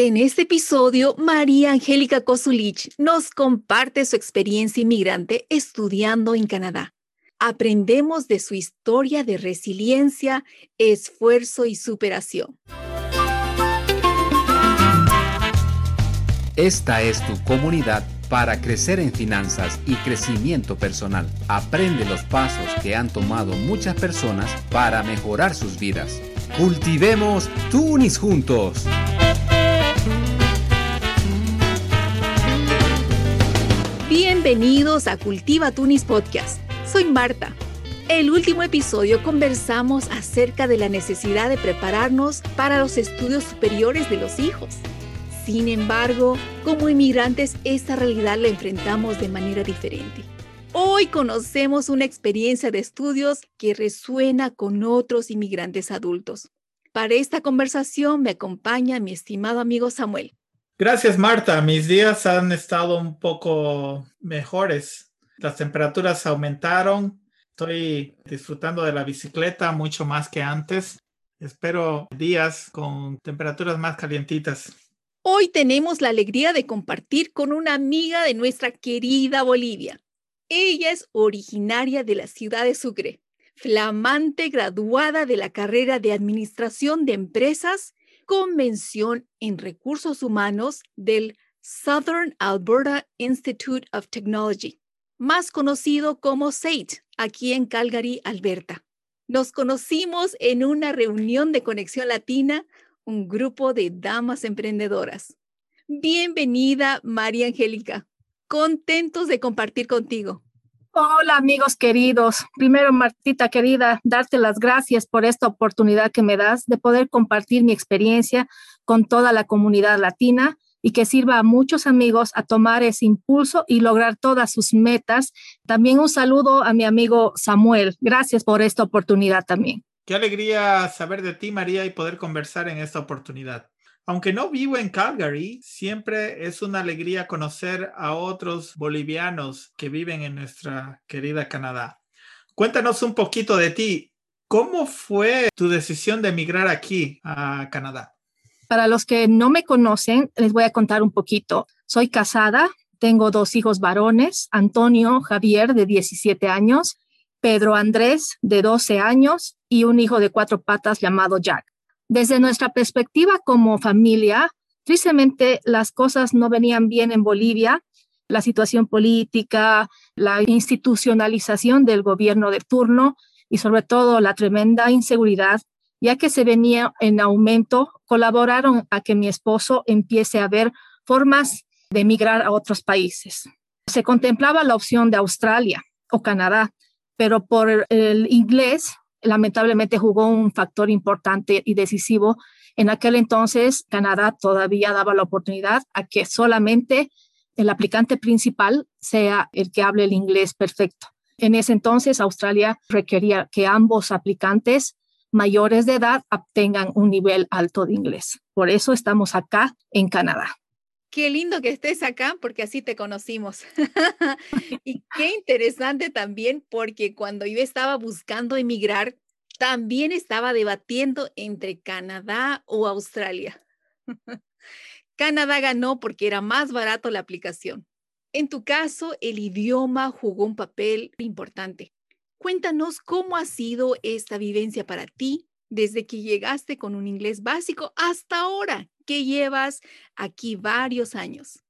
En este episodio, María Angélica Kosulich nos comparte su experiencia inmigrante estudiando en Canadá. Aprendemos de su historia de resiliencia, esfuerzo y superación. Esta es tu comunidad para crecer en finanzas y crecimiento personal. Aprende los pasos que han tomado muchas personas para mejorar sus vidas. Cultivemos Tunis juntos. Bienvenidos a Cultiva Tunis Podcast. Soy Marta. El último episodio conversamos acerca de la necesidad de prepararnos para los estudios superiores de los hijos. Sin embargo, como inmigrantes esta realidad la enfrentamos de manera diferente. Hoy conocemos una experiencia de estudios que resuena con otros inmigrantes adultos. Para esta conversación me acompaña mi estimado amigo Samuel. Gracias, Marta. Mis días han estado un poco mejores. Las temperaturas aumentaron. Estoy disfrutando de la bicicleta mucho más que antes. Espero días con temperaturas más calientitas. Hoy tenemos la alegría de compartir con una amiga de nuestra querida Bolivia. Ella es originaria de la ciudad de Sucre, flamante graduada de la carrera de Administración de Empresas Convención en Recursos Humanos del Southern Alberta Institute of Technology, más conocido como SAIT, aquí en Calgary, Alberta. Nos conocimos en una reunión de Conexión Latina, un grupo de damas emprendedoras. Bienvenida, María Angélica. Contentos de compartir contigo. Hola amigos queridos. Primero, Martita querida, darte las gracias por esta oportunidad que me das de poder compartir mi experiencia con toda la comunidad latina y que sirva a muchos amigos a tomar ese impulso y lograr todas sus metas. También un saludo a mi amigo Samuel. Gracias por esta oportunidad también. Qué alegría saber de ti, María, y poder conversar en esta oportunidad. Aunque no vivo en Calgary, siempre es una alegría conocer a otros bolivianos que viven en nuestra querida Canadá. Cuéntanos un poquito de ti. ¿Cómo fue tu decisión de emigrar aquí a Canadá? Para los que no me conocen, les voy a contar un poquito. Soy casada, tengo dos hijos varones, Antonio Javier de 17 años, Pedro Andrés de 12 años y un hijo de cuatro patas llamado Jack. Desde nuestra perspectiva como familia, tristemente las cosas no venían bien en Bolivia. La situación política, la institucionalización del gobierno de turno y sobre todo la tremenda inseguridad, ya que se venía en aumento, colaboraron a que mi esposo empiece a ver formas de emigrar a otros países. Se contemplaba la opción de Australia o Canadá, pero por el inglés lamentablemente jugó un factor importante y decisivo. En aquel entonces, Canadá todavía daba la oportunidad a que solamente el aplicante principal sea el que hable el inglés perfecto. En ese entonces, Australia requería que ambos aplicantes mayores de edad obtengan un nivel alto de inglés. Por eso estamos acá en Canadá. Qué lindo que estés acá porque así te conocimos. y qué interesante también porque cuando yo estaba buscando emigrar, también estaba debatiendo entre Canadá o Australia. Canadá ganó porque era más barato la aplicación. En tu caso, el idioma jugó un papel importante. Cuéntanos cómo ha sido esta vivencia para ti desde que llegaste con un inglés básico hasta ahora, que llevas aquí varios años.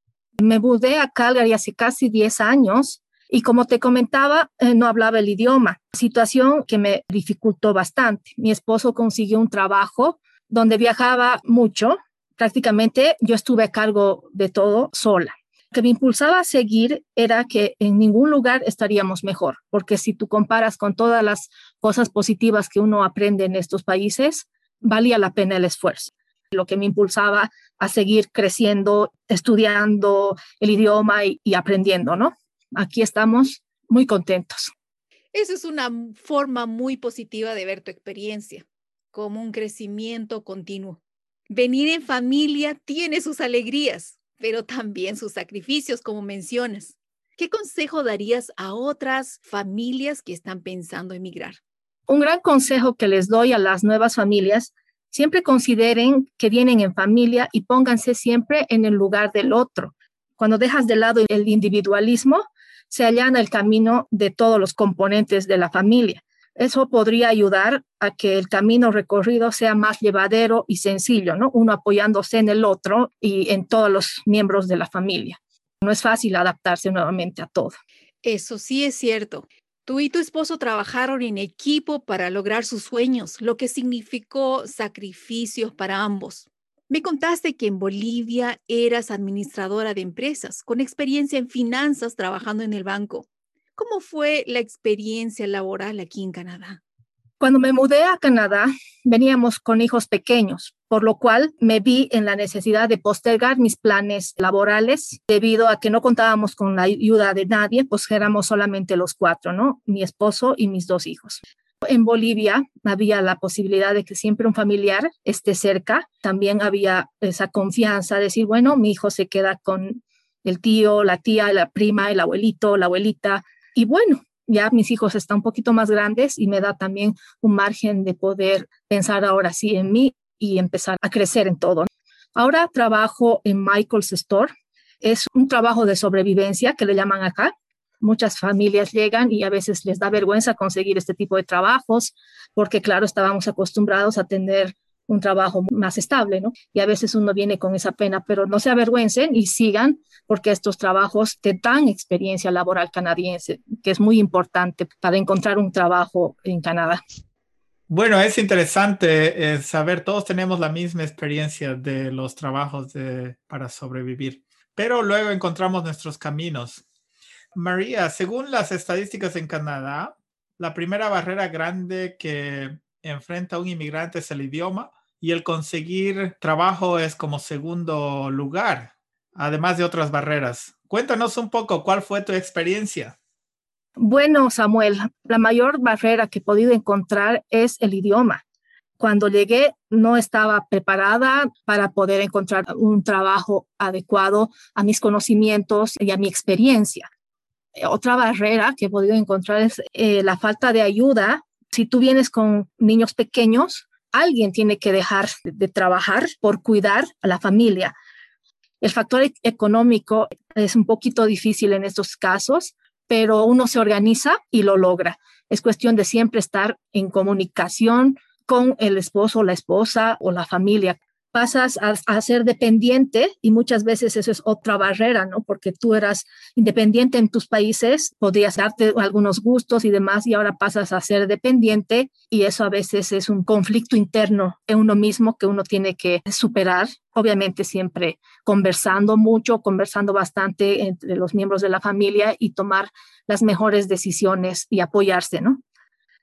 Me mudé a Calgary hace casi 10 años y como te comentaba, eh, no hablaba el idioma, situación que me dificultó bastante. Mi esposo consiguió un trabajo donde viajaba mucho, prácticamente yo estuve a cargo de todo sola. Lo que me impulsaba a seguir era que en ningún lugar estaríamos mejor, porque si tú comparas con todas las cosas positivas que uno aprende en estos países, valía la pena el esfuerzo lo que me impulsaba a seguir creciendo, estudiando el idioma y, aprendiendo, ¿no? Aquí estamos muy contentos. Esa es una forma muy positiva de ver tu experiencia, como un crecimiento continuo. Venir en familia tiene sus alegrías, pero también sus sacrificios, como mencionas. ¿Qué consejo darías a otras familias que están pensando emigrar? Un gran consejo que les doy a las nuevas familias Siempre consideren que vienen en familia y pónganse siempre en el lugar del otro. Cuando dejas de lado el individualismo, se allana el camino de todos los componentes de la familia. Eso podría ayudar a que el camino recorrido sea más llevadero y sencillo, ¿no? Uno apoyándose en el otro y en todos los miembros de la familia. No es fácil adaptarse nuevamente a todo. Eso sí es cierto. Tú y tu esposo trabajaron en equipo para lograr sus sueños, lo que significó sacrificios para ambos. Me contaste que en Bolivia eras administradora de empresas, con experiencia en finanzas trabajando en el banco. ¿Cómo fue la experiencia laboral aquí en Canadá? Cuando me mudé a Canadá, veníamos con hijos pequeños, por lo cual me vi en la necesidad de postergar mis planes laborales debido a que no contábamos con la ayuda de nadie, pues éramos solamente los cuatro, ¿no? Mi esposo y mis dos hijos. En Bolivia había la posibilidad de que siempre un familiar esté cerca. También había esa confianza de decir, bueno, mi hijo se queda con el tío, la tía, la prima, el abuelito, la abuelita. Y bueno, ya mis hijos están un poquito más grandes y me da también un margen de poder pensar ahora sí en mí y empezar a crecer en todo. Ahora trabajo en Michael's Store. Es un trabajo de sobrevivencia que le llaman acá. Muchas familias llegan y a veces les da vergüenza conseguir este tipo de trabajos porque, claro, estábamos acostumbrados a tener un trabajo más estable, ¿no? Y a veces uno viene con esa pena, pero no se avergüencen y sigan porque estos trabajos te dan experiencia laboral canadiense, que es muy importante para encontrar un trabajo en Canadá. Bueno, es interesante eh, saber, todos tenemos la misma experiencia de los trabajos de, para sobrevivir, pero luego encontramos nuestros caminos. María, según las estadísticas en Canadá, la primera barrera grande que enfrenta un inmigrante es el idioma y el conseguir trabajo es como segundo lugar, además de otras barreras. Cuéntanos un poco cuál fue tu experiencia. Bueno, Samuel, la mayor barrera que he podido encontrar es el idioma. Cuando llegué no estaba preparada para poder encontrar un trabajo adecuado a mis conocimientos y a mi experiencia. Otra barrera que he podido encontrar es eh, la falta de ayuda. Si tú vienes con niños pequeños, alguien tiene que dejar de trabajar por cuidar a la familia. El factor e-, económico es un poquito difícil en estos casos, pero uno se organiza y lo logra. Es cuestión de siempre estar en comunicación con el esposo, la esposa o la familia pasas a, ser dependiente y muchas veces eso es otra barrera, ¿no? Porque tú eras independiente en tus países, podías darte algunos gustos y demás y ahora pasas a ser dependiente y eso a veces es un conflicto interno en uno mismo que uno tiene que superar. Obviamente siempre conversando mucho, conversando bastante entre los miembros de la familia y tomar las mejores decisiones y apoyarse, ¿no?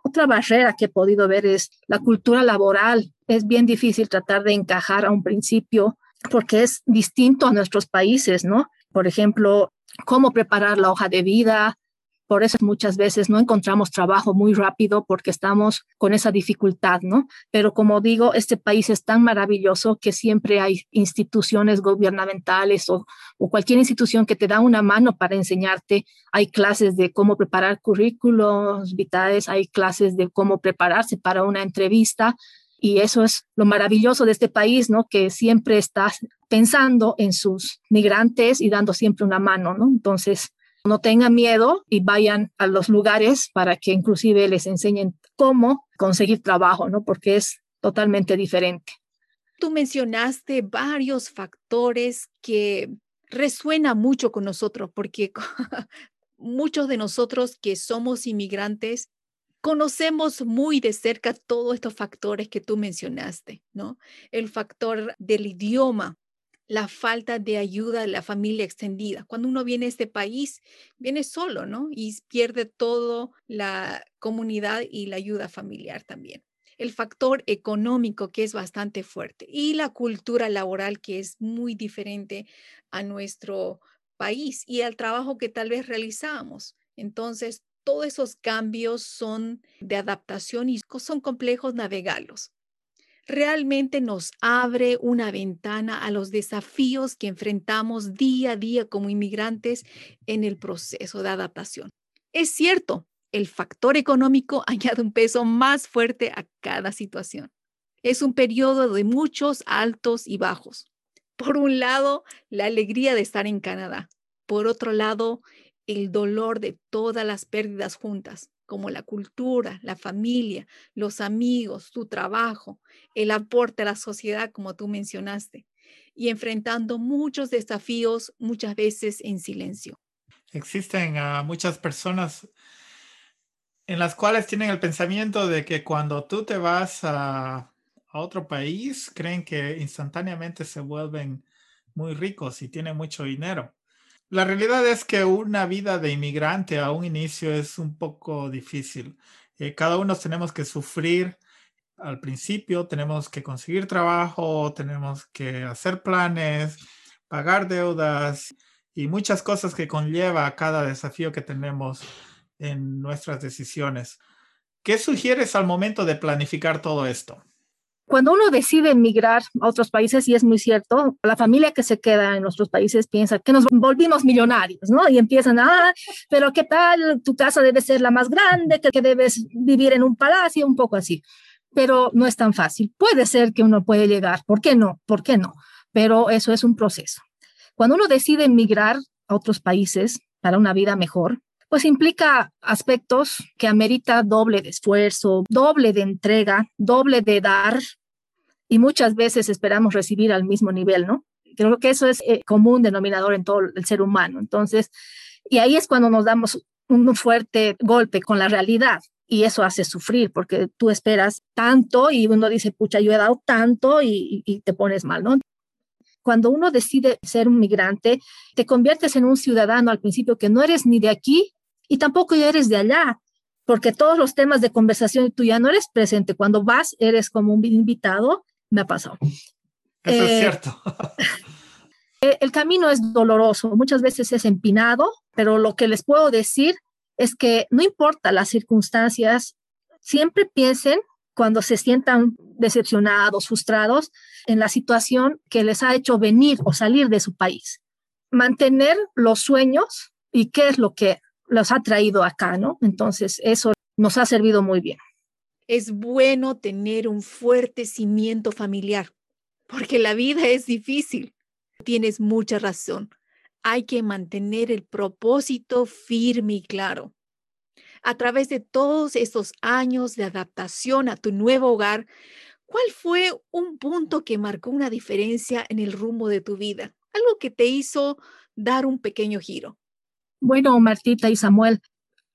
Otra barrera que he podido ver es la cultura laboral. Es bien difícil tratar de encajar a un principio porque es distinto a nuestros países, ¿no? Por ejemplo, cómo preparar la hoja de vida, por eso muchas veces no encontramos trabajo muy rápido porque estamos con esa dificultad, ¿no? Pero como digo, este país es tan maravilloso que siempre hay instituciones gubernamentales o, cualquier institución que te da una mano para enseñarte. Hay clases de cómo preparar currículos vitales, hay clases de cómo prepararse para una entrevista. Y eso es lo maravilloso de este país, ¿no? Que siempre estás pensando en sus migrantes y dando siempre una mano, ¿no? Entonces, no tengan miedo y vayan a los lugares para que inclusive les enseñen cómo conseguir trabajo, ¿no? Porque es totalmente diferente. Tú mencionaste varios factores que resuena mucho con nosotros, porque muchos de nosotros que somos inmigrantes conocemos muy de cerca todos estos factores que tú mencionaste, ¿no? El factor del idioma, la falta de ayuda de la familia extendida. Cuando uno viene a este país, viene solo, ¿no? Y pierde todo la comunidad y la ayuda familiar también. El factor económico, que es bastante fuerte, y la cultura laboral, que es muy diferente a nuestro país y al trabajo que tal vez realizamos. Entonces, todos esos cambios son de adaptación y son complejos navegarlos realmente nos abre una ventana a los desafíos que enfrentamos día a día como inmigrantes en el proceso de adaptación. Es cierto, el factor económico añade un peso más fuerte a cada situación. Es un periodo de muchos altos y bajos. Por un lado, la alegría de estar en Canadá. Por otro lado, el dolor de todas las pérdidas juntas, como la cultura, la familia, los amigos, tu trabajo, el aporte a la sociedad, como tú mencionaste, y enfrentando muchos desafíos, muchas veces en silencio. Existen muchas personas en las cuales tienen el pensamiento de que cuando tú te vas a otro país, creen que instantáneamente se vuelven muy ricos y tienen mucho dinero. La realidad es que una vida de inmigrante a un inicio es un poco difícil. Eh, cada uno tenemos que sufrir al principio, tenemos que conseguir trabajo, tenemos que hacer planes, pagar deudas y muchas cosas que conlleva cada desafío que tenemos en nuestras decisiones. ¿Qué sugieres al momento de planificar todo esto? Cuando uno decide emigrar a otros países, y es muy cierto, la familia que se queda en nuestros países piensa que nos volvimos millonarios, ¿no? Y empiezan, ah, pero ¿qué tal? Tu casa debe ser la más grande, que, que debes vivir en un palacio, un poco así. Pero no es tan fácil. Puede ser que uno puede llegar, ¿por qué no? ¿Por qué no? Pero eso es un proceso. Cuando uno decide emigrar a otros países para una vida mejor, pues implica aspectos que amerita doble de esfuerzo, doble de entrega, doble de dar y muchas veces esperamos recibir al mismo nivel, ¿no? Creo que eso es eh, común denominador en todo el ser humano. Entonces, y ahí es cuando nos damos un fuerte golpe con la realidad y eso hace sufrir porque tú esperas tanto y uno dice, pucha, yo he dado tanto y, y te pones mal, ¿no? Cuando uno decide ser un migrante, te conviertes en un ciudadano al principio que no eres ni de aquí y tampoco eres de allá, porque todos los temas de conversación tú ya no eres presente. Cuando vas, eres como un invitado. Me ha pasado. Eso es eh, cierto. Eh, el camino es doloroso, muchas veces es empinado, pero lo que les puedo decir es que no importa las circunstancias, siempre piensen cuando se sientan decepcionados, frustrados en la situación que les ha hecho venir o salir de su país. Mantener los sueños y qué es lo que los ha traído acá, ¿no? Entonces, eso nos ha servido muy bien. Es bueno tener un fuerte cimiento familiar, porque la vida es difícil. Tienes mucha razón. Hay que mantener el propósito firme y claro. A través de todos estos años de adaptación a tu nuevo hogar, ¿cuál fue un punto que marcó una diferencia en el rumbo de tu vida? Algo que te hizo dar un pequeño giro. Bueno, Martita y Samuel,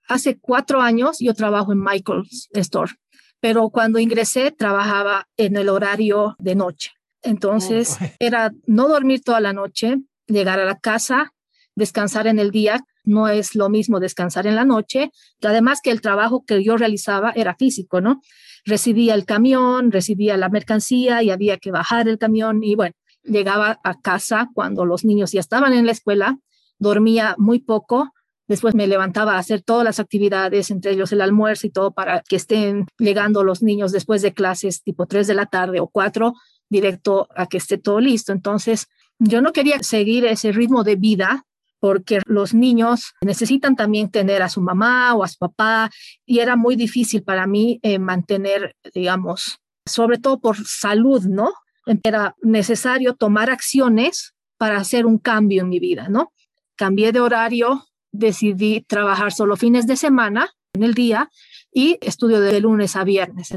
hace cuatro años yo trabajo en Michael's Store, pero cuando ingresé trabajaba en el horario de noche. Entonces oh, era no dormir toda la noche, llegar a la casa, descansar en el día. No es lo mismo descansar en la noche, además que el trabajo que yo realizaba era físico, ¿no? Recibía el camión, recibía la mercancía y había que bajar el camión y bueno, llegaba a casa cuando los niños ya estaban en la escuela dormía muy poco. Después me levantaba a hacer todas las actividades, entre ellos el almuerzo y todo, para que estén llegando los niños después de clases tipo 3 de la tarde o 4, directo a que esté todo listo. Entonces, yo no quería seguir ese ritmo de vida porque los niños necesitan también tener a su mamá o a su papá y era muy difícil para mí eh, mantener, digamos, sobre todo por salud, ¿no? Era necesario tomar acciones para hacer un cambio en mi vida, ¿no? Cambié de horario, decidí trabajar solo fines de semana en el día y estudio de lunes a viernes.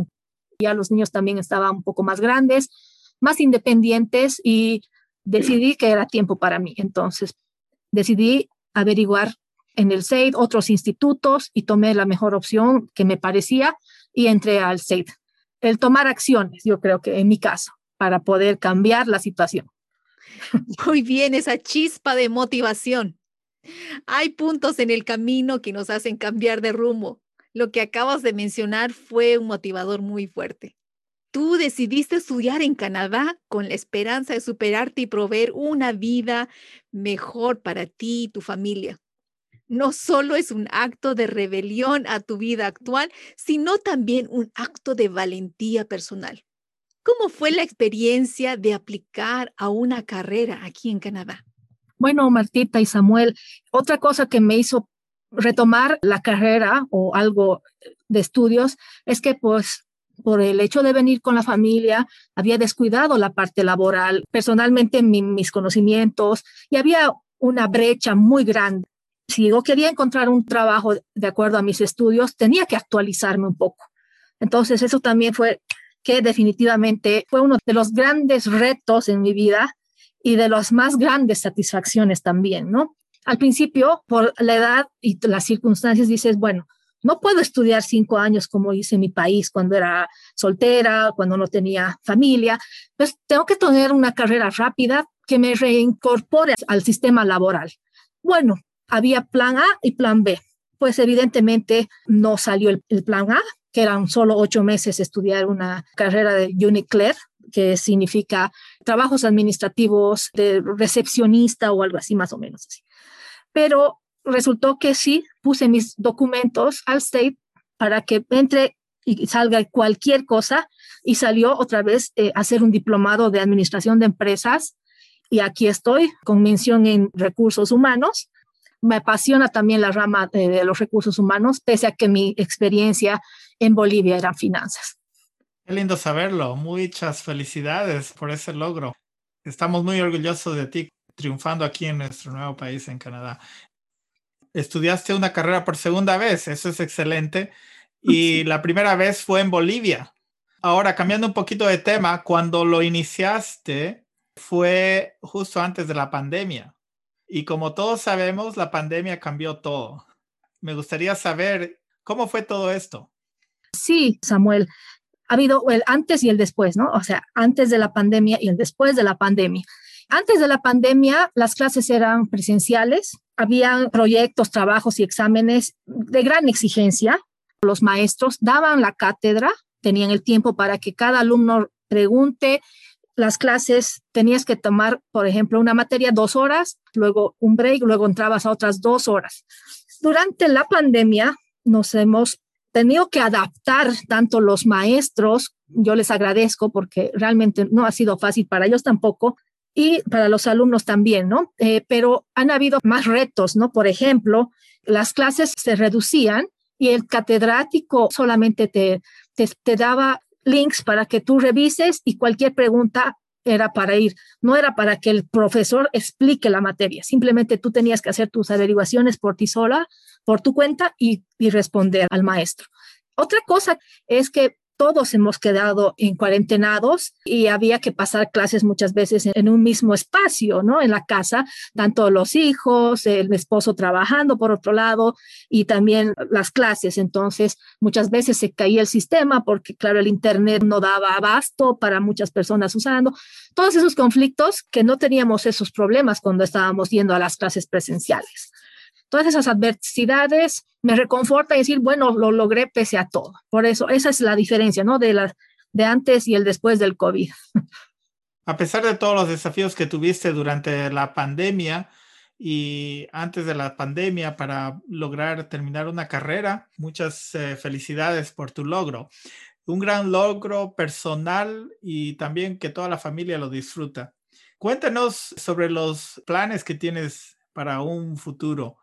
Ya los niños también estaban un poco más grandes, más independientes y decidí que era tiempo para mí. Entonces decidí averiguar en el SEID otros institutos y tomé la mejor opción que me parecía y entré al SEID. El tomar acciones, yo creo que en mi caso, para poder cambiar la situación. Muy bien, esa chispa de motivación. Hay puntos en el camino que nos hacen cambiar de rumbo. Lo que acabas de mencionar fue un motivador muy fuerte. Tú decidiste estudiar en Canadá con la esperanza de superarte y proveer una vida mejor para ti y tu familia. No solo es un acto de rebelión a tu vida actual, sino también un acto de valentía personal. ¿Cómo fue la experiencia de aplicar a una carrera aquí en Canadá? Bueno, Martita y Samuel, otra cosa que me hizo retomar la carrera o algo de estudios es que pues por el hecho de venir con la familia, había descuidado la parte laboral, personalmente mis conocimientos, y había una brecha muy grande. Si yo quería encontrar un trabajo de acuerdo a mis estudios, tenía que actualizarme un poco. Entonces, eso también fue que definitivamente fue uno de los grandes retos en mi vida y de las más grandes satisfacciones también, ¿no? Al principio, por la edad y las circunstancias, dices, bueno, no puedo estudiar cinco años como hice en mi país cuando era soltera, cuando no tenía familia. Pues tengo que tener una carrera rápida que me reincorpore al sistema laboral. Bueno, había plan A y plan B. Pues evidentemente no salió el, plan A, que eran solo ocho meses estudiar una carrera de Unicler, que significa trabajos administrativos de recepcionista o algo así, más o menos así. Pero resultó que sí, puse mis documentos al state para que entre y salga cualquier cosa y salió otra vez eh, hacer un diplomado de administración de empresas y aquí estoy con mención en recursos humanos. Me apasiona también la rama de, de los recursos humanos, pese a que mi experiencia en Bolivia eran finanzas. Qué lindo saberlo. Muchas felicidades por ese logro. Estamos muy orgullosos de ti triunfando aquí en nuestro nuevo país, en Canadá estudiaste una carrera por segunda vez, eso es excelente. Y la primera vez fue en Bolivia. Ahora, cambiando un poquito de tema, cuando lo iniciaste fue justo antes de la pandemia. Y como todos sabemos, la pandemia cambió todo. Me gustaría saber cómo fue todo esto. Sí, Samuel. Ha habido el antes y el después, ¿no? O sea, antes de la pandemia y el después de la pandemia. Antes de la pandemia, las clases eran presenciales, había proyectos, trabajos y exámenes de gran exigencia. Los maestros daban la cátedra, tenían el tiempo para que cada alumno pregunte. Las clases tenías que tomar, por ejemplo, una materia dos horas, luego un break, luego entrabas a otras dos horas. Durante la pandemia nos hemos tenido que adaptar tanto los maestros, yo les agradezco porque realmente no ha sido fácil para ellos tampoco, y para los alumnos también, ¿no? Eh, pero han habido más retos, ¿no? Por ejemplo, las clases se reducían y el catedrático solamente te, te, te daba links para que tú revises y cualquier pregunta era para ir, no era para que el profesor explique la materia, simplemente tú tenías que hacer tus averiguaciones por ti sola, por tu cuenta y, y responder al maestro. Otra cosa es que todos hemos quedado en cuarentenados y había que pasar clases muchas veces en, un mismo espacio, ¿no? En la casa, tanto los hijos, el esposo trabajando por otro lado y también las clases. Entonces, muchas veces se caía el sistema porque, claro, el Internet no daba abasto para muchas personas usando. Todos esos conflictos que no teníamos esos problemas cuando estábamos yendo a las clases presenciales. Todas esas adversidades me reconforta decir, bueno, lo logré pese a todo. Por eso, esa es la diferencia, ¿no? De, la, de antes y el después del COVID. A pesar de todos los desafíos que tuviste durante la pandemia y antes de la pandemia para lograr terminar una carrera, muchas eh, felicidades por tu logro. Un gran logro personal y también que toda la familia lo disfruta. Cuéntanos sobre los planes que tienes para un futuro.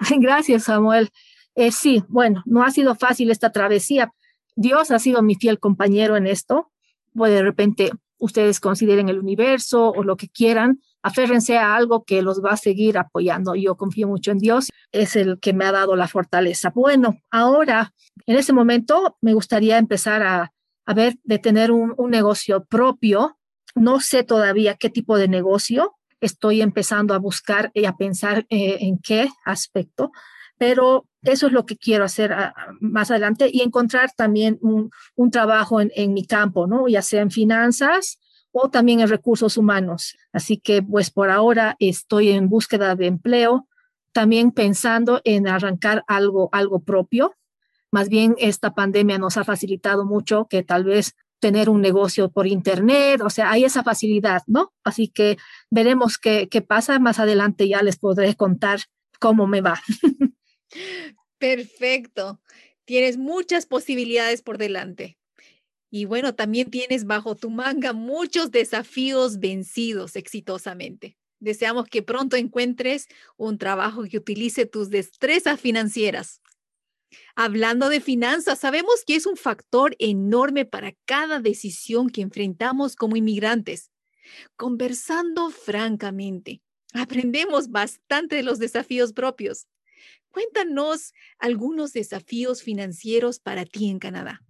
Gracias, Samuel. Eh, sí, bueno, no ha sido fácil esta travesía. Dios ha sido mi fiel compañero en esto. Pues de repente ustedes consideren el universo o lo que quieran, aférrense a algo que los va a seguir apoyando. Yo confío mucho en Dios, es el que me ha dado la fortaleza. Bueno, ahora, en este momento, me gustaría empezar a, a ver de tener un negocio propio. No sé todavía qué tipo de negocio, estoy empezando a buscar y a pensar eh, en qué aspecto, pero eso es lo que quiero hacer ah, más adelante y encontrar también un, un trabajo en, en, mi campo, ¿no? Ya sea en finanzas o también en recursos humanos. Así que pues por ahora estoy en búsqueda de empleo, también pensando en arrancar algo, algo propio. Más bien esta pandemia nos ha facilitado mucho que tal vez tener un negocio por internet, o sea, hay esa facilidad, ¿no? Así que veremos qué, qué pasa. Más adelante ya les podré contar cómo me va. Perfecto. Tienes muchas posibilidades por delante. Y bueno, también tienes bajo tu manga muchos desafíos vencidos exitosamente. Deseamos que pronto encuentres un trabajo que utilice tus destrezas financieras. Hablando de finanzas, sabemos que es un factor enorme para cada decisión que enfrentamos como inmigrantes. Conversando francamente, aprendemos bastante de los desafíos propios. Cuéntanos algunos desafíos financieros para ti en Canadá.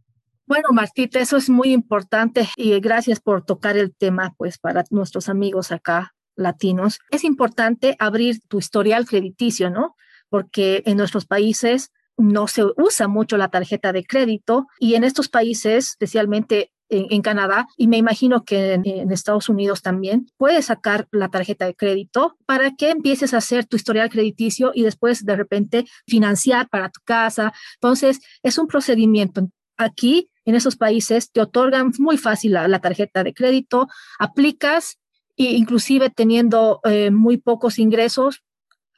Bueno, Martita, eso es muy importante y gracias por tocar el tema, pues para nuestros amigos acá latinos. Es importante abrir tu historial crediticio, ¿no? Porque en nuestros países no se usa mucho la tarjeta de crédito y en estos países, especialmente en, Canadá y me imagino que en, Estados Unidos también, puedes sacar la tarjeta de crédito para que empieces a hacer tu historial crediticio y después de repente financiar para tu casa. Entonces, es un procedimiento. Aquí, en esos países, te otorgan muy fácil la, tarjeta de crédito, aplicas e inclusive teniendo eh, muy pocos ingresos,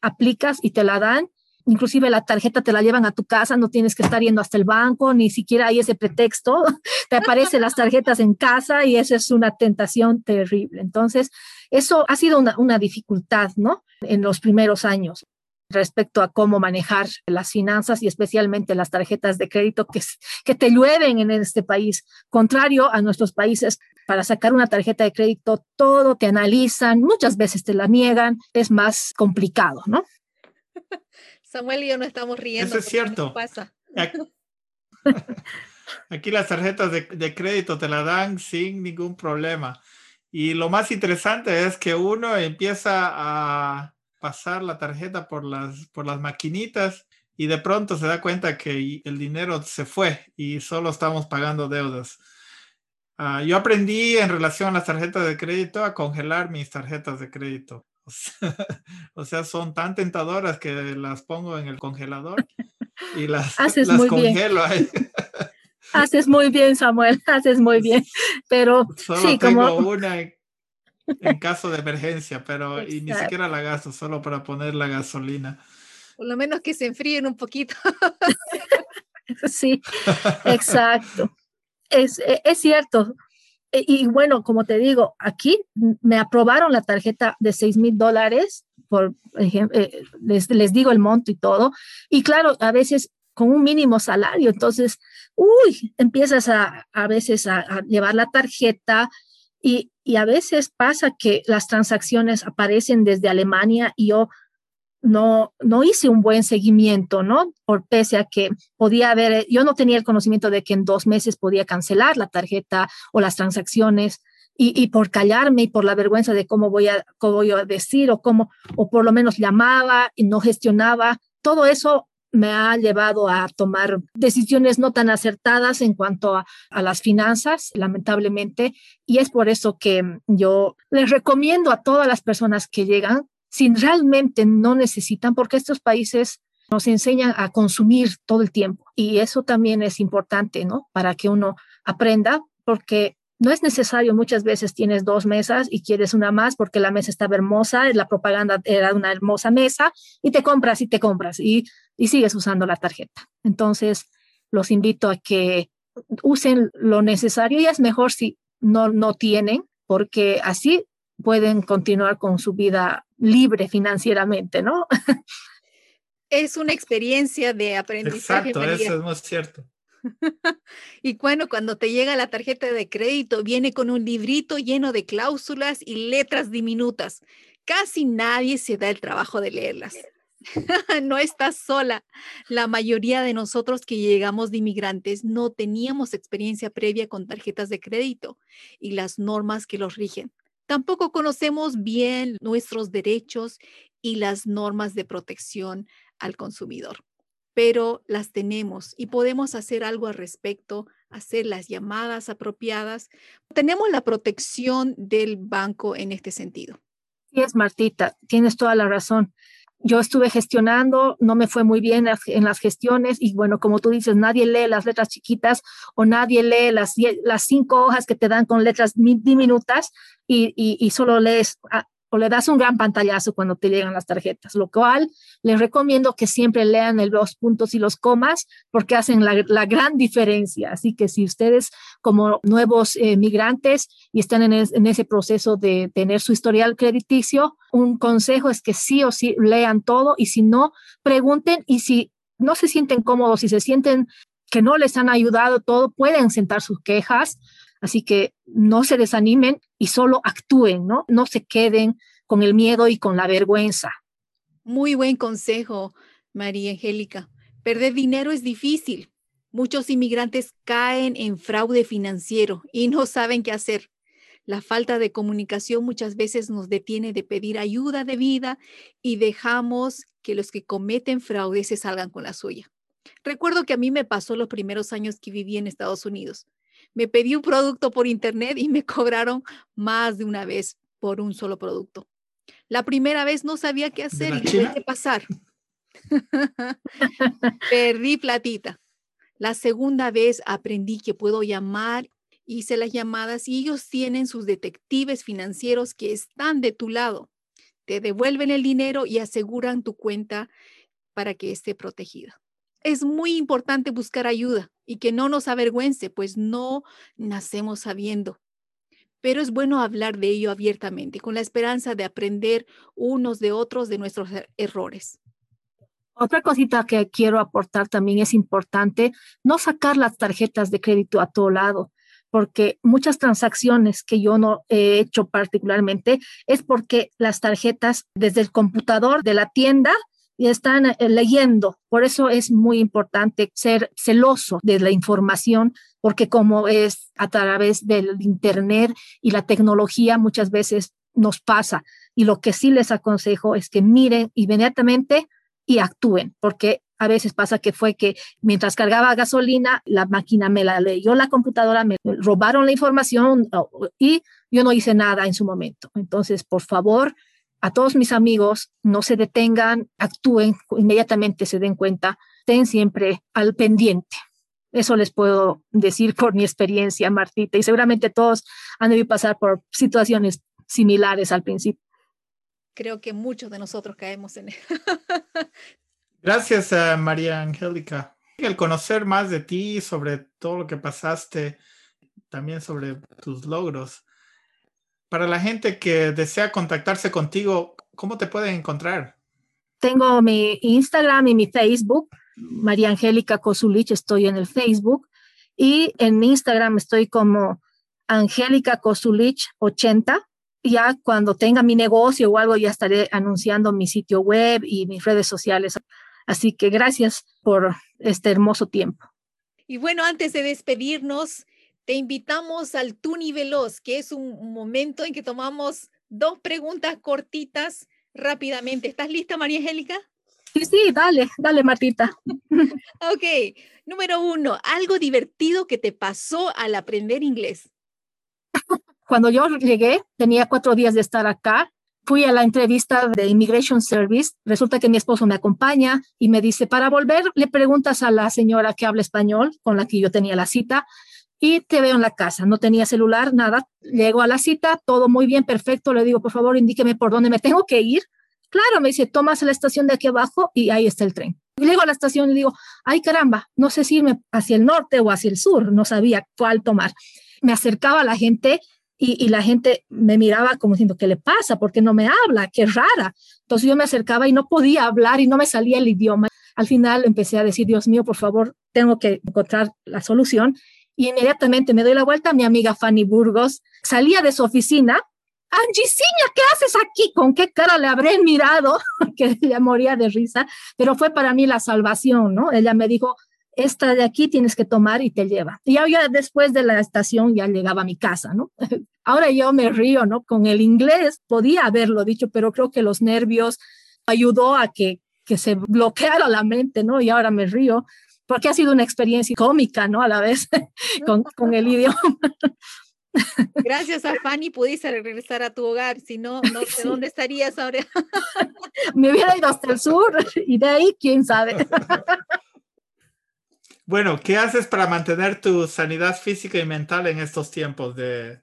aplicas y te la dan inclusive la tarjeta te la llevan a tu casa, no tienes que estar yendo hasta el banco, ni siquiera hay ese pretexto, te aparecen las tarjetas en casa y esa es una tentación terrible. Entonces, eso ha sido una, dificultad, ¿no? En los primeros años respecto a cómo manejar las finanzas y especialmente las tarjetas de crédito que, que te llueven en este país. Contrario a nuestros países, para sacar una tarjeta de crédito, todo te analizan, muchas veces te la niegan, es más complicado, ¿no? Samuel y yo no estamos riendo. Eso es cierto. Pasa. Aquí, las tarjetas de, de, crédito te la dan sin ningún problema. Y lo más interesante es que uno empieza a pasar la tarjeta por las, por las maquinitas y de pronto se da cuenta que el dinero se fue y solo estamos pagando deudas. Ah, yo aprendí en relación a las tarjetas de crédito a congelar mis tarjetas de crédito. O sea, son tan tentadoras que las pongo en el congelador y las, Haces muy congelo bien. ahí. Haces muy bien, Samuel, haces muy bien. Pero solo sí, tengo como... una en, caso de emergencia, pero y ni siquiera la gasto, solo para poner la gasolina. Por lo menos que se enfríen un poquito. sí, exacto. Es, e, es cierto, e, y bueno, como te digo, aquí me aprobaron la tarjeta de 6 mil dólares, por eh, les, les, digo el monto y todo. Y claro, a veces con un mínimo salario, entonces, uy, empiezas a, a veces a, a llevar la tarjeta y, y, a veces pasa que las transacciones aparecen desde Alemania y yo no, no hice un buen seguimiento, ¿no? Por pese a que podía haber, yo no tenía el conocimiento de que en dos meses podía cancelar la tarjeta o las transacciones y, por callarme y por la vergüenza de cómo voy, a, cómo voy a decir o cómo, o por lo menos llamaba y no gestionaba, todo eso me ha llevado a tomar decisiones no tan acertadas en cuanto a, las finanzas, lamentablemente, y es por eso que yo les recomiendo a todas las personas que llegan si realmente no necesitan, porque estos países nos enseñan a consumir todo el tiempo y eso también es importante, ¿no? Para que uno aprenda, porque no es necesario, muchas veces tienes dos mesas y quieres una más porque la mesa estaba hermosa, la propaganda era una hermosa mesa y te compras y te compras y, y sigues usando la tarjeta. Entonces, los invito a que usen lo necesario y es mejor si no, no tienen, porque así pueden continuar con su vida libre financieramente, ¿no? Es una experiencia de aprendizaje. Exacto, eso es más cierto. y bueno, cuando te llega la tarjeta de crédito, viene con un librito lleno de cláusulas y letras diminutas. Casi nadie se da el trabajo de leerlas. no estás sola. La mayoría de nosotros que llegamos de inmigrantes no teníamos experiencia previa con tarjetas de crédito y las normas que los rigen. Tampoco conocemos bien nuestros derechos y las normas de protección al consumidor, pero las tenemos y podemos hacer algo al respecto, hacer las llamadas apropiadas. Tenemos la protección del banco en este sentido. Sí, es Martita, tienes toda la razón yo estuve gestionando, no me fue muy bien en las gestiones y bueno, como tú dices, nadie lee las letras chiquitas o nadie lee las, las cinco hojas que te dan con letras diminutas y, y, y solo lees o le das un gran pantallazo cuando te llegan las tarjetas, lo cual les recomiendo que siempre lean los puntos y los comas porque hacen la, gran diferencia. Así que si ustedes como nuevos eh, migrantes y están en, en, ese proceso de tener su historial crediticio, un consejo es que sí o sí lean todo y si no, pregunten y si no se sienten cómodos y se sienten que no les han ayudado todo, pueden sentar sus quejas. Así que no se desanimen y solo actúen, ¿no? No se queden con el miedo y con la vergüenza. Muy buen consejo, María Angélica. Perder dinero es difícil. Muchos inmigrantes caen en fraude financiero y no saben qué hacer. La falta de comunicación muchas veces nos detiene de pedir ayuda de vida y dejamos que los que cometen fraude se salgan con la suya. Recuerdo que a mí me pasó los primeros años que viví en Estados Unidos. Me pedí un producto por internet y me cobraron más de una vez por un solo producto. La primera vez no sabía qué hacer y tuve que pasar. Perdí platita. La segunda vez aprendí que puedo llamar hice las llamadas y ellos tienen sus detectives financieros que están de tu lado. Te devuelven el dinero y aseguran tu cuenta para que esté protegida. Es muy importante buscar ayuda y que no nos avergüence, pues no nacemos sabiendo. Pero es bueno hablar de ello abiertamente, con la esperanza de aprender unos de otros de nuestros er-, errores. Otra cosita que quiero aportar también es importante no sacar las tarjetas de crédito a todo lado porque muchas transacciones que yo no he hecho particularmente es porque las tarjetas desde el computador de la tienda están eh, leyendo. Por eso es muy importante ser celoso de la información, porque como es a través del Internet y la tecnología, muchas veces nos pasa. Y lo que sí les aconsejo es que miren inmediatamente y actúen, porque a veces pasa que fue que mientras cargaba gasolina, la máquina me la leyó la computadora, me robaron la información y yo no hice nada en su momento. Entonces, por favor, a todos mis amigos, no se detengan, actúen, inmediatamente se den cuenta, estén siempre al pendiente. Eso les puedo decir por mi experiencia, Martita, y seguramente todos han debido pasar por situaciones similares al principio. Creo que muchos de nosotros caemos en eso. Gracias, a María Angélica. El conocer más de ti, sobre todo lo que pasaste, también sobre tus logros. Para la gente que desea contactarse contigo, ¿cómo te pueden encontrar? Tengo mi Instagram y mi Facebook, María Angélica Kosulich, estoy en el Facebook. Y en Instagram estoy como Angélica Kosulich 80. Ya cuando tenga mi negocio o algo, ya estaré anunciando mi sitio web y mis redes sociales. Así que gracias por este hermoso tiempo. Y bueno, antes de despedirnos, te invitamos al Tuni Veloz, que es un momento en que tomamos dos preguntas cortitas rápidamente. ¿Estás lista, María Angélica? Sí, sí, dale, dale, Martita. ok, número uno, algo divertido que te pasó al aprender inglés. Cuando yo llegué, tenía cuatro días de estar acá fui a la entrevista de Immigration Service, resulta que mi esposo me acompaña y me dice, para volver, le preguntas a la señora que habla español, con la que yo tenía la cita, y te veo en la casa. No tenía celular, nada. Llego a la cita, todo muy bien, perfecto. Le digo, por favor, indíqueme por dónde me tengo que ir. Claro, me dice, tomas la estación de aquí abajo y ahí está el tren. Y llego a la estación y digo, ay caramba, no sé si irme hacia el norte o hacia el sur, no sabía cuál tomar. Me acercaba a la gente y, la gente me miraba como diciendo, ¿qué le pasa? ¿Por qué no me habla? Qué rara. Entonces yo me acercaba y no podía hablar y no me salía el idioma. Al final empecé a decir, Dios mío, por favor, tengo que encontrar la solución. Y inmediatamente me doy la vuelta mi amiga Fanny Burgos. Salía de su oficina. Angiciña, ¿qué haces aquí? ¿Con qué cara le habré mirado? que ella moría de risa, pero fue para mí la salvación, ¿no? Ella me dijo, esta de aquí tienes que tomar y te lleva. Y ya, después de la estación ya llegaba a mi casa, ¿no? Ahora yo me río, ¿no? Con el inglés podía haberlo dicho, pero creo que los nervios ayudó a que, que se bloqueara la mente, ¿no? Y ahora me río porque ha sido una experiencia cómica, ¿no? A la vez con, con el idioma. Gracias a Fanny pudiste regresar a tu hogar, si no, no sé dónde estarías ahora. Me hubiera ido hasta el sur y de ahí, quién sabe. Bueno, ¿qué haces para mantener tu sanidad física y mental en estos tiempos de,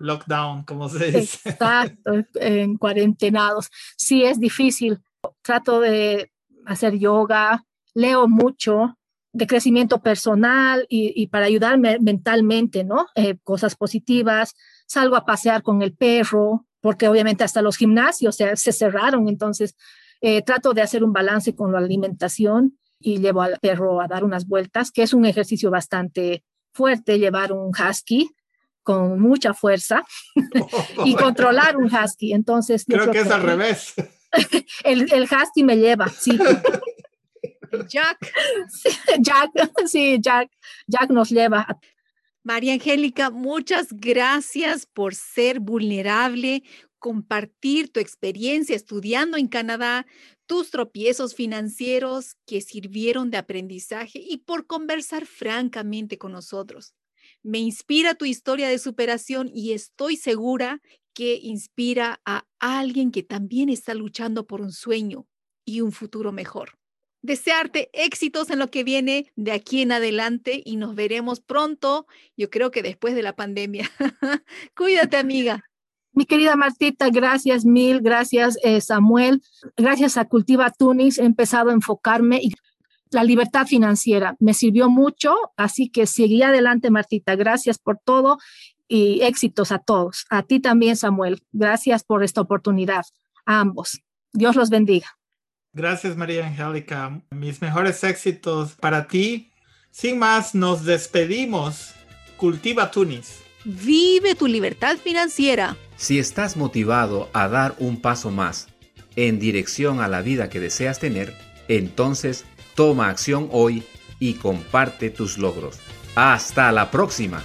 lockdown, como se dice? Exacto, en cuarentenados. Sí, es difícil. Trato de hacer yoga, leo mucho de crecimiento personal y, para ayudarme mentalmente, ¿no? Eh, cosas positivas. Salgo a pasear con el perro, porque obviamente hasta los gimnasios se, se cerraron, entonces eh, trato de hacer un balance con la alimentación y llevo al perro a dar unas vueltas, que es un ejercicio bastante fuerte, llevar un husky con mucha fuerza y controlar un husky. Entonces, creo, que es al revés. el, el husky me lleva, sí. Jack. Jack, sí, Jack, Jack nos lleva. María Angélica, muchas gracias por ser vulnerable, compartir tu experiencia estudiando en Canadá, tus tropiezos financieros que sirvieron de aprendizaje y por conversar francamente con nosotros. Me inspira tu historia de superación y estoy segura que inspira a alguien que también está luchando por un sueño y un futuro mejor. Desearte éxitos en lo que viene de aquí en adelante y nos veremos pronto, yo creo que después de la pandemia. Cuídate, amiga. Mi querida Martita, gracias mil, gracias eh, Samuel, gracias a Cultiva Tunis he empezado a enfocarme y la libertad financiera me sirvió mucho, así que seguí adelante Martita, gracias por todo y éxitos a todos. A ti también Samuel, gracias por esta oportunidad, a ambos. Dios los bendiga. Gracias María Angélica, mis mejores éxitos para ti. Sin más, nos despedimos. Cultiva Tunis. Vive tu libertad financiera. Si estás motivado a dar un paso más en dirección a la vida que deseas tener, entonces toma acción hoy y comparte tus logros. Hasta la próxima.